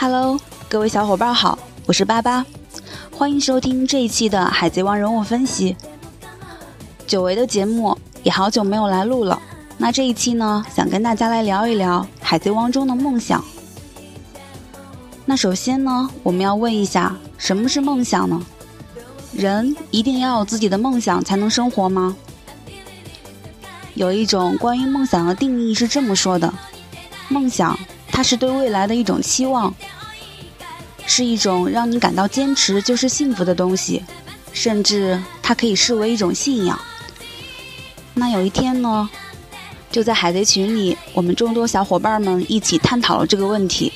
Hello，各位小伙伴好，我是巴巴，欢迎收听这一期的《海贼王人物分析》。久违的节目也好久没有来录了，那这一期呢，想跟大家来聊一聊《海贼王》中的梦想。那首先呢，我们要问一下，什么是梦想呢？人一定要有自己的梦想才能生活吗？有一种关于梦想的定义是这么说的：梦想，它是对未来的一种期望，是一种让你感到坚持就是幸福的东西，甚至它可以视为一种信仰。那有一天呢，就在海贼群里，我们众多小伙伴们一起探讨了这个问题。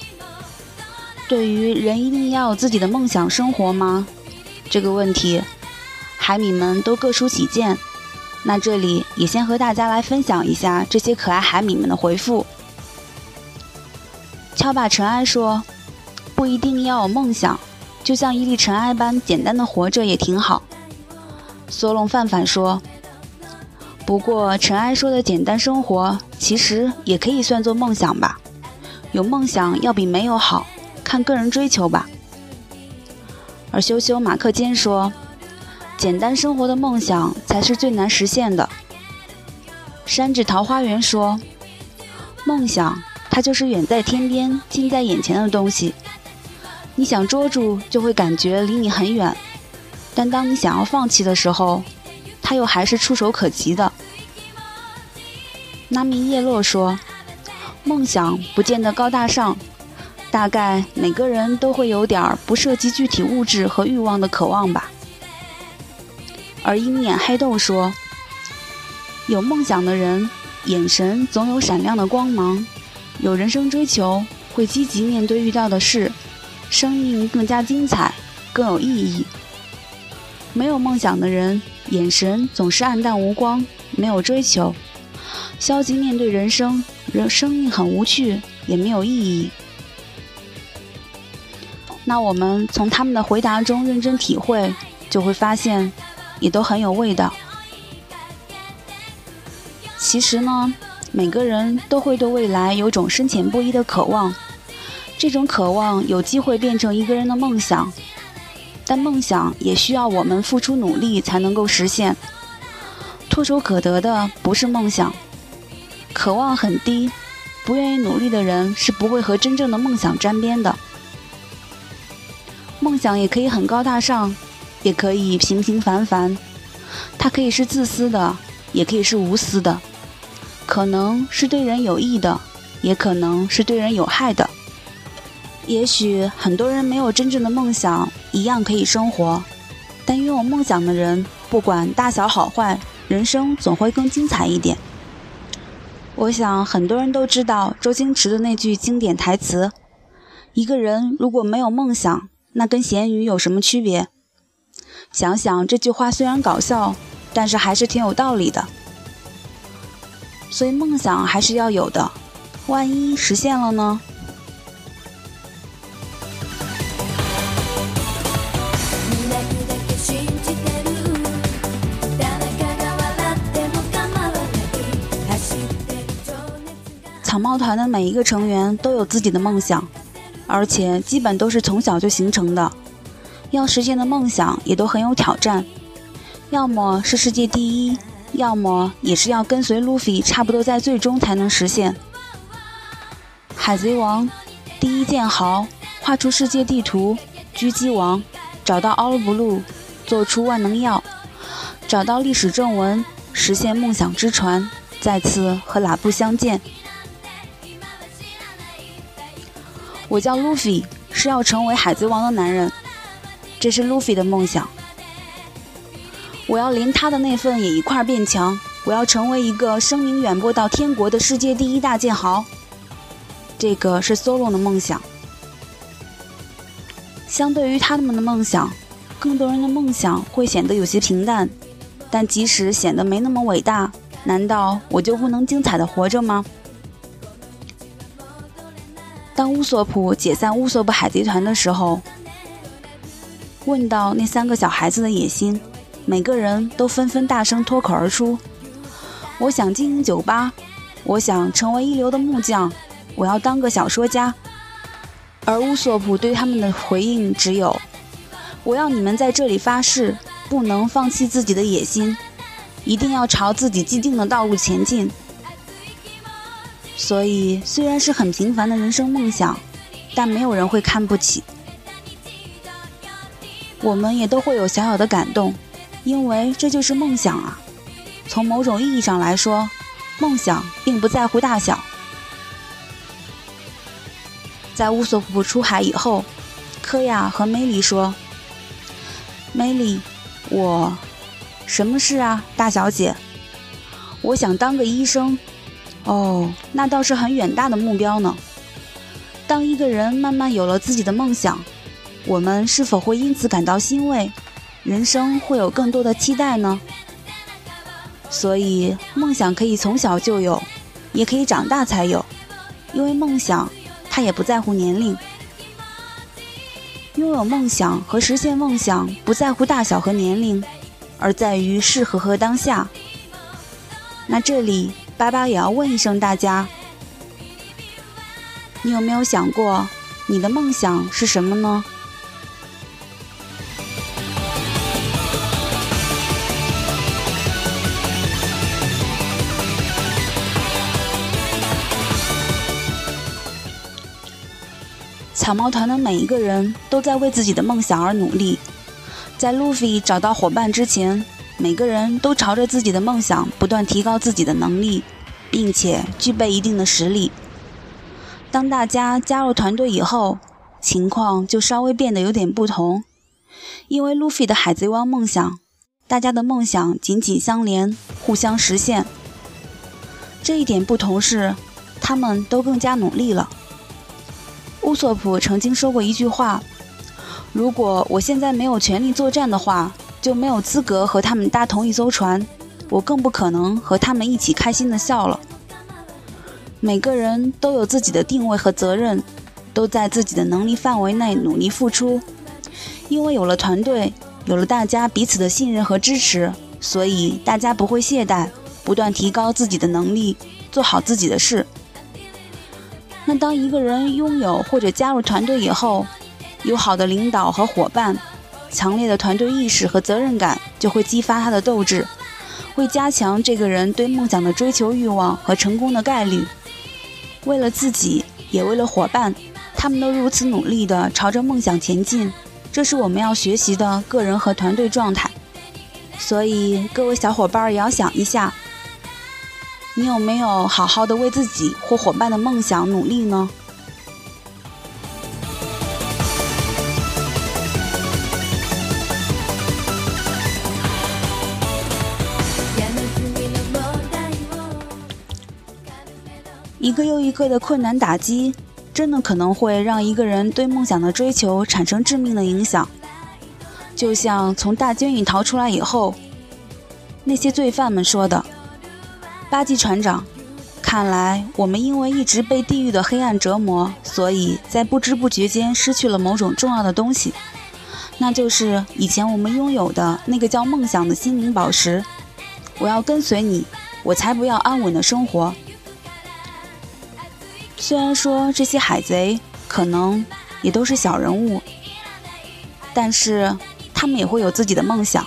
对于人一定要有自己的梦想生活吗？这个问题，海米们都各抒己见。那这里也先和大家来分享一下这些可爱海米们的回复。敲把尘埃说：“不一定要有梦想，就像一粒尘埃般简单的活着也挺好。”索隆范范说：“不过尘埃说的简单生活，其实也可以算作梦想吧。有梦想要比没有好。”看个人追求吧。而羞羞马克坚说：“简单生活的梦想才是最难实现的。”山治桃花源说：“梦想，它就是远在天边、近在眼前的东西。你想捉住，就会感觉离你很远；但当你想要放弃的时候，它又还是触手可及的。”拉米叶洛说：“梦想不见得高大上。”大概每个人都会有点不涉及具体物质和欲望的渴望吧。而鹰眼黑豆说：“有梦想的人，眼神总有闪亮的光芒，有人生追求，会积极面对遇到的事，生命更加精彩，更有意义。没有梦想的人，眼神总是暗淡无光，没有追求，消极面对人生，人生命很无趣，也没有意义。”那我们从他们的回答中认真体会，就会发现，也都很有味道。其实呢，每个人都会对未来有种深浅不一的渴望，这种渴望有机会变成一个人的梦想，但梦想也需要我们付出努力才能够实现。唾手可得的不是梦想，渴望很低，不愿意努力的人是不会和真正的梦想沾边的。梦想也可以很高大上，也可以平平凡凡。它可以是自私的，也可以是无私的。可能是对人有益的，也可能是对人有害的。也许很多人没有真正的梦想，一样可以生活。但拥有梦想的人，不管大小好坏，人生总会更精彩一点。我想很多人都知道周星驰的那句经典台词：“一个人如果没有梦想。”那跟咸鱼有什么区别？想想这句话虽然搞笑，但是还是挺有道理的。所以梦想还是要有的，万一实现了呢？草帽团的每一个成员都有自己的梦想。而且基本都是从小就形成的，要实现的梦想也都很有挑战，要么是世界第一，要么也是要跟随 Luffy，差不多在最终才能实现。海贼王第一剑豪画出世界地图，狙击王找到奥布鲁，做出万能药，找到历史正文，实现梦想之船，再次和拉布相见。我叫 Luffy，，是要成为海贼王的男人，这是 Luffy 的梦想。我要连他的那份也一块变强，我要成为一个声名远播到天国的世界第一大剑豪。这个是 Solo 的梦想。相对于他们的梦想，更多人的梦想会显得有些平淡。但即使显得没那么伟大，难道我就不能精彩的活着吗？当乌索普解散乌索普海贼团的时候，问到那三个小孩子的野心，每个人都纷纷大声脱口而出：“我想经营酒吧，我想成为一流的木匠，我要当个小说家。”而乌索普对他们的回应只有：“我要你们在这里发誓，不能放弃自己的野心，一定要朝自己既定的道路前进。”所以，虽然是很平凡的人生梦想，但没有人会看不起。我们也都会有小小的感动，因为这就是梦想啊。从某种意义上来说，梦想并不在乎大小。在乌索普出海以后，科亚和梅里说：“梅里，我，什么事啊，大小姐？我想当个医生。哦，那倒是很远大的目标呢。当一个人慢慢有了自己的梦想。”我们是否会因此感到欣慰？人生会有更多的期待呢？所以，梦想可以从小就有，也可以长大才有，因为梦想它也不在乎年龄。拥有梦想和实现梦想不在乎大小和年龄，而在于适合和当下。那这里，巴巴也要问一声大家：你有没有想过，你的梦想是什么呢？草帽团的每一个人都在为自己的梦想而努力，在路飞找到伙伴之前，每个人都朝着自己的梦想不断提高自己的能力，并且具备一定的实力。当大家加入团队以后，情况就稍微变得有点不同，因为路飞的海贼王梦想，大家的梦想紧紧相连，互相实现。这一点不同是，他们都更加努力了。乌索普曾经说过一句话：“如果我现在没有全力作战的话，就没有资格和他们搭同一艘船，我更不可能和他们一起开心的笑了。”每个人都有自己的定位和责任，都在自己的能力范围内努力付出。因为有了团队，有了大家彼此的信任和支持，所以大家不会懈怠，不断提高自己的能力，做好自己的事。那当一个人拥有或者加入团队以后，有好的领导和伙伴，强烈的团队意识和责任感就会激发他的斗志，会加强这个人对梦想的追求欲望和成功的概率。为了自己，也为了伙伴，他们都如此努力地朝着梦想前进，这是我们要学习的个人和团队状态。所以，各位小伙伴也要想一下。你有没有好好的为自己或伙伴的梦想努力呢？一个又一个的困难打击，真的可能会让一个人对梦想的追求产生致命的影响。就像从大监狱逃出来以后，那些罪犯们说的。巴基船长，看来我们因为一直被地狱的黑暗折磨，所以在不知不觉间失去了某种重要的东西，那就是以前我们拥有的那个叫梦想的心灵宝石。我要跟随你，我才不要安稳的生活。虽然说这些海贼可能也都是小人物，但是他们也会有自己的梦想。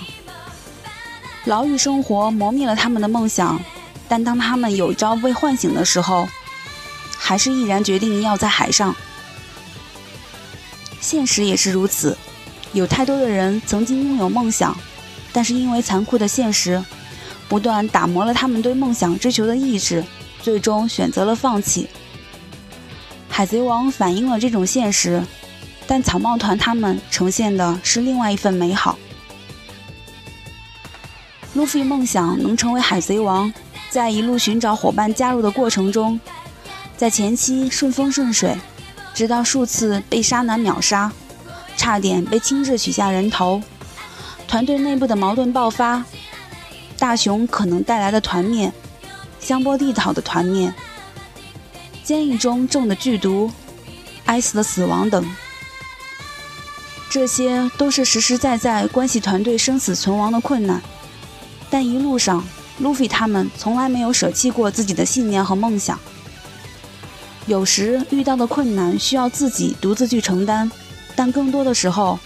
牢狱生活磨灭了他们的梦想。但当他们有朝被唤醒的时候，还是毅然决定要在海上。现实也是如此，有太多的人曾经拥有梦想，但是因为残酷的现实，不断打磨了他们对梦想追求的意志，最终选择了放弃。海贼王反映了这种现实，但草帽团他们呈现的是另外一份美好。路飞梦想能成为海贼王。在一路寻找伙伴加入的过程中，在前期顺风顺水，直到数次被沙男秒杀，差点被亲自取下人头，团队内部的矛盾爆发，大雄可能带来的团灭，香波地讨的团灭，监狱中中的剧毒，艾斯的死亡等，这些都是实实在在关系团队生死存亡的困难，但一路上。路飞他们从来没有舍弃过自己的信念和梦想。有时遇到的困难需要自己独自去承担，但更多的时候，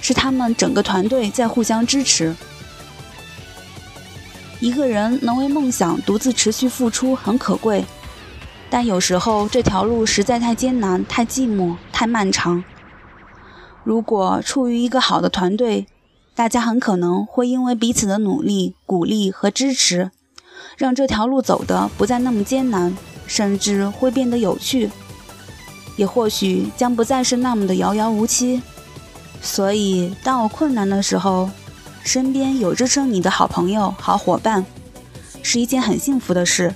是他们整个团队在互相支持。一个人能为梦想独自持续付出很可贵，但有时候这条路实在太艰难、太寂寞、太漫长。如果处于一个好的团队，大家很可能会因为彼此的努力、鼓励和支持，让这条路走得不再那么艰难。甚至会变得有趣，也或许将不再是那么的遥遥无期。所以，当我困难的时候，身边有支撑你的好朋友、好伙伴，是一件很幸福的事。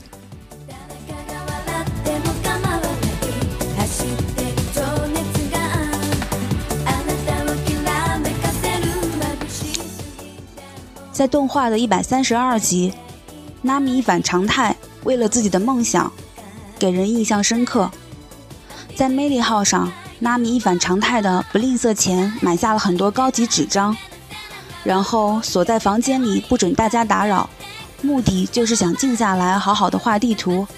在动画的一百三十二集，纳米一反常态，为了自己的梦想。给人印象深刻。在魅力号上，纳米一反常态的不吝啬钱，买下了很多高级纸张，然后锁在房间里，不准大家打扰，目的就是想静下来，好好的画地图。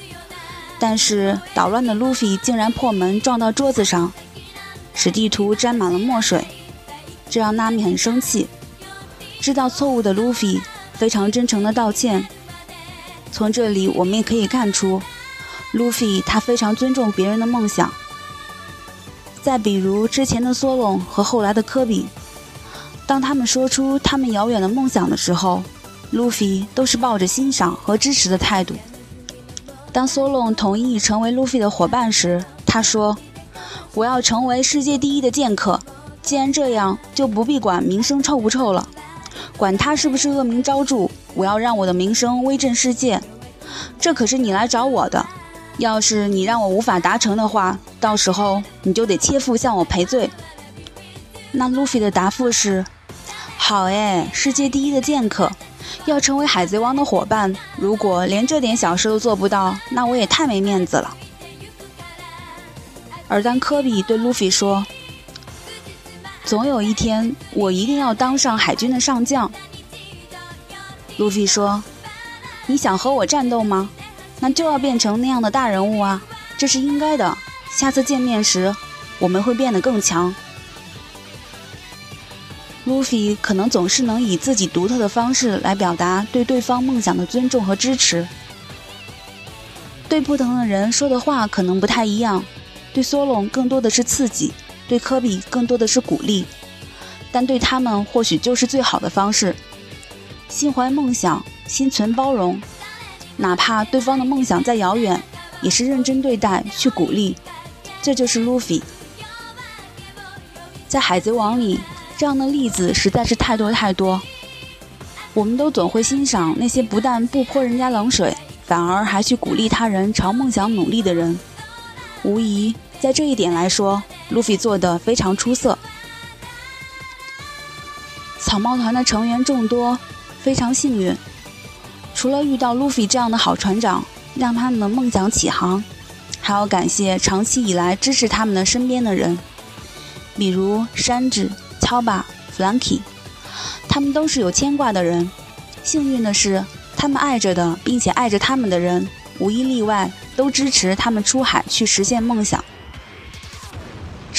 但是捣乱的路飞竟然破门撞到桌子上，使地图沾满了墨水，这让纳米很生气。知道错误的路飞非常真诚的道歉。从这里我们也可以看出。路飞他非常尊重别人的梦想。再比如之前的索隆和后来的科比，当他们说出他们遥远的梦想的时候，路飞都是抱着欣赏和支持的态度。当索隆同意成为路飞的伙伴时，他说：“我要成为世界第一的剑客。既然这样，就不必管名声臭不臭了，管他是不是恶名昭著，我要让我的名声威震世界。这可是你来找我的。”要是你让我无法达成的话，到时候你就得切腹向我赔罪。那路飞的答复是：好诶，世界第一的剑客，要成为海贼王的伙伴，如果连这点小事都做不到，那我也太没面子了。而当科比对路飞说：“总有一天，我一定要当上海军的上将。”路飞说：“你想和我战斗吗？”那就要变成那样的大人物啊，这是应该的。下次见面时，我们会变得更强。路飞可能总是能以自己独特的方式来表达对对方梦想的尊重和支持。对不同的人说的话可能不太一样，对索隆更多的是刺激，对科比更多的是鼓励，但对他们或许就是最好的方式。心怀梦想，心存包容。哪怕对方的梦想再遥远，也是认真对待，去鼓励。这就是 Luffy。在《海贼王》里，这样的例子实在是太多太多。我们都总会欣赏那些不但不泼人家冷水，反而还去鼓励他人朝梦想努力的人。无疑，在这一点来说，路飞做得非常出色。草帽团的成员众多，非常幸运。除了遇到路飞这样的好船长，让他们的梦想起航，还要感谢长期以来支持他们的身边的人，比如山治、乔巴、弗兰基，他们都是有牵挂的人。幸运的是，他们爱着的，并且爱着他们的人，无一例外都支持他们出海去实现梦想。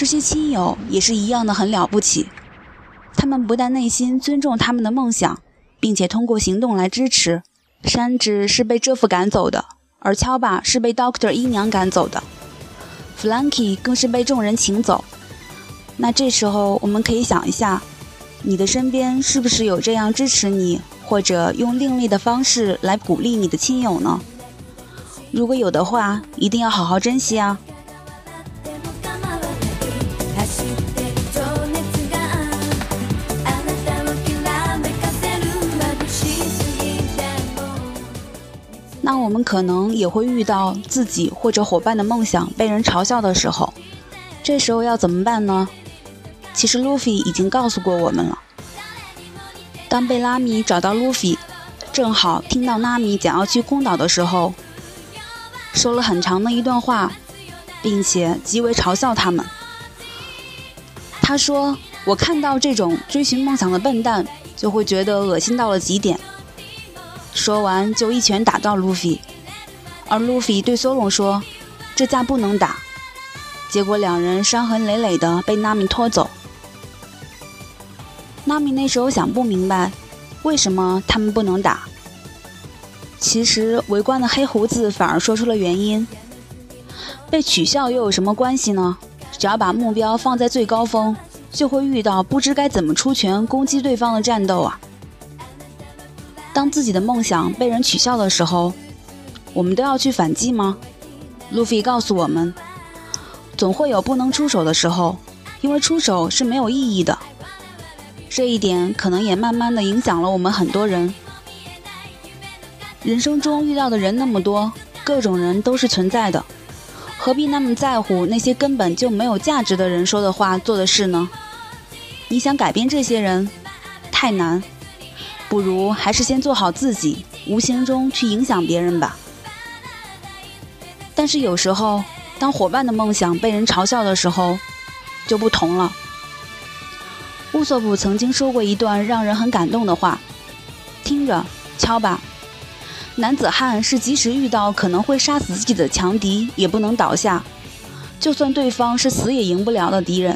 这些亲友也是一样的很了不起，他们不但内心尊重他们的梦想，并且通过行动来支持。山治是被这副赶走的，而乔巴是被 Doctor 姨娘赶走的，弗兰基更是被众人请走。那这时候，我们可以想一下，你的身边是不是有这样支持你，或者用另类的方式来鼓励你的亲友呢？如果有的话，一定要好好珍惜啊！那我们可能也会遇到自己或者伙伴的梦想被人嘲笑的时候，这时候要怎么办呢？其实路飞已经告诉过我们了。当贝拉米找到路飞，正好听到拉米想要去空岛的时候，说了很长的一段话，并且极为嘲笑他们。他说：“我看到这种追寻梦想的笨蛋，就会觉得恶心到了极点。”说完，就一拳打到路飞，而路飞对索隆说：“这架不能打。结果两人伤痕累累的被娜米拖走。娜米那时候想不明白，为什么他们不能打。其实围观的黑胡子反而说出了原因。被取笑又有什么关系呢？只要把目标放在最高峰，就会遇到不知该怎么出拳攻击对方的战斗啊。当自己的梦想被人取笑的时候，我们都要去反击吗？路飞告诉我们。总会有不能出手的时候，因为出手是没有意义的。这一点可能也慢慢的影响了我们很多人。人生中遇到的人那么多，各种人都是存在的，何必那么在乎那些根本就没有价值的人说的话、做的事呢？你想改变这些人，太难，不如还是先做好自己，无形中去影响别人吧。但是有时候。当伙伴的梦想被人嘲笑的时候，就不同了。乌索普曾经说过一段让人很感动的话：“听着，敲吧，男子汉是即使遇到可能会杀死自己的强敌，也不能倒下，就算对方是死也赢不了的敌人。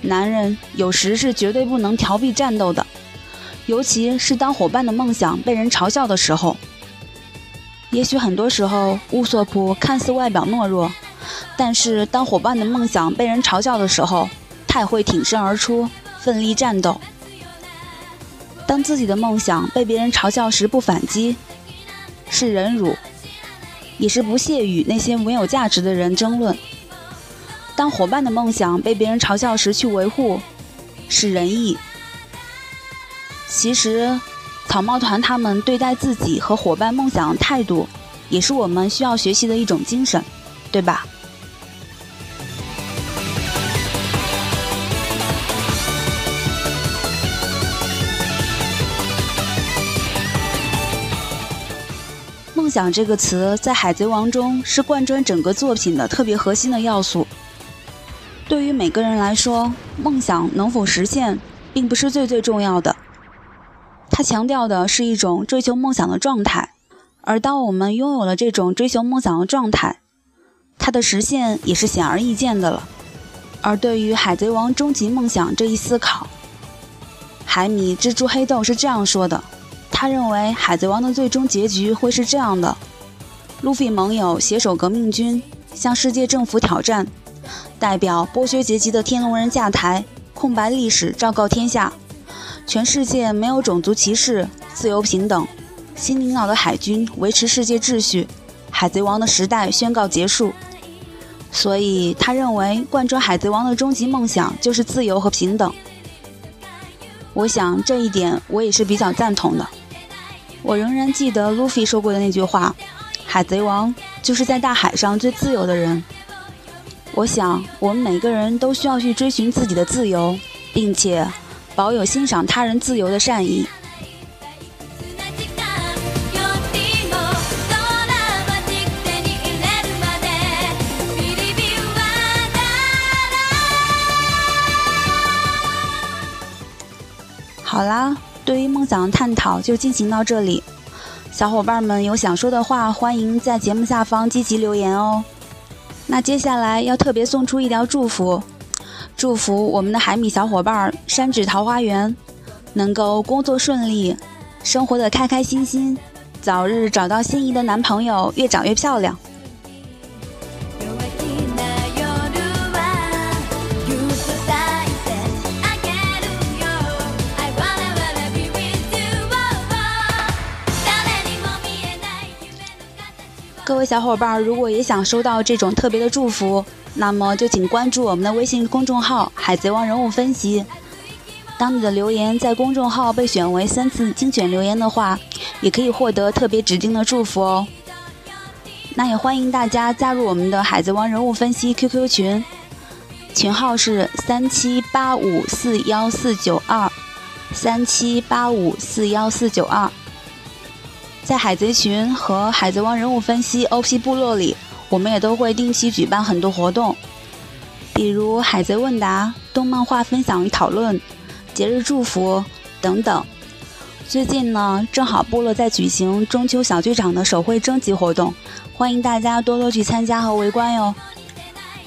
男人有时是绝对不能逃避战斗的，尤其是当伙伴的梦想被人嘲笑的时候。”也许很多时候，乌索普看似外表懦弱，但是当伙伴的梦想被人嘲笑的时候，他也会挺身而出，奋力战斗。当自己的梦想被别人嘲笑时不反击，是忍辱，也是不屑与那些没有价值的人争论。当伙伴的梦想被别人嘲笑时去维护，是仁义。其实。草帽团他们对待自己和伙伴梦想的态度，也是我们需要学习的一种精神，对吧？梦想这个词在《海贼王》中是贯穿整个作品的特别核心的要素。对于每个人来说，梦想能否实现，并不是最最重要的。他强调的是一种追求梦想的状态，而当我们拥有了这种追求梦想的状态，它的实现也是显而易见的了。而对于海贼王终极梦想这一思考，海米蜘蛛黑豆是这样说的：他认为海贼王的最终结局会是这样的：路飞盟友携手革命军向世界政府挑战，代表剥削阶级的天龙人下台，空白历史昭告天下。全世界没有种族歧视，自由平等。新领导的海军维持世界秩序，海贼王的时代宣告结束。所以，他认为贯穿海贼王的终极梦想就是自由和平等。我想这一点我也是比较赞同的。我仍然记得 Luffy 说过的那句话：“海贼王就是在大海上最自由的人。”我想，我们每个人都需要去追寻自己的自由，并且。保有欣赏他人自由的善意。好啦，对于梦想的探讨就进行到这里。小伙伴们有想说的话，欢迎在节目下方积极留言哦。那接下来要特别送出一条祝福。祝福我们的海米小伙伴山指桃花源能够工作顺利，生活的开开心心，早日找到心仪的男朋友，越长越漂亮。小伙伴，如果也想收到这种特别的祝福。那么就请关注我们的微信公众号“海贼王人物分析”。当你的留言在公众号被选为三次精选留言的话，也可以获得特别指定的祝福哦。那也欢迎大家加入我们的海贼王人物分析 QQ 群，群号是三七八五四幺四九二，三七八五四幺四九二。在海贼群和海贼王人物分析 OP 部落里。我们也都会定期举办很多活动，比如海贼问答、动漫画分享与讨论、节日祝福等等。最近呢，正好部落在举行中秋小剧场的手绘征集活动，欢迎大家多多去参加和围观哟。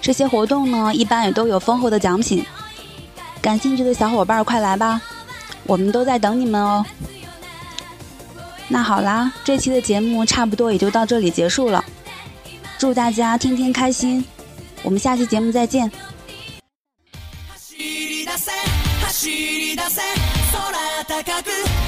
这些活动呢，一般也都有丰厚的奖品，感兴趣的小伙伴快来吧，我们都在等你们哦。那好啦，这期的节目差不多也就到这里结束了，祝大家天天开心，我们下期节目再见。走り出せ走り出せ空高く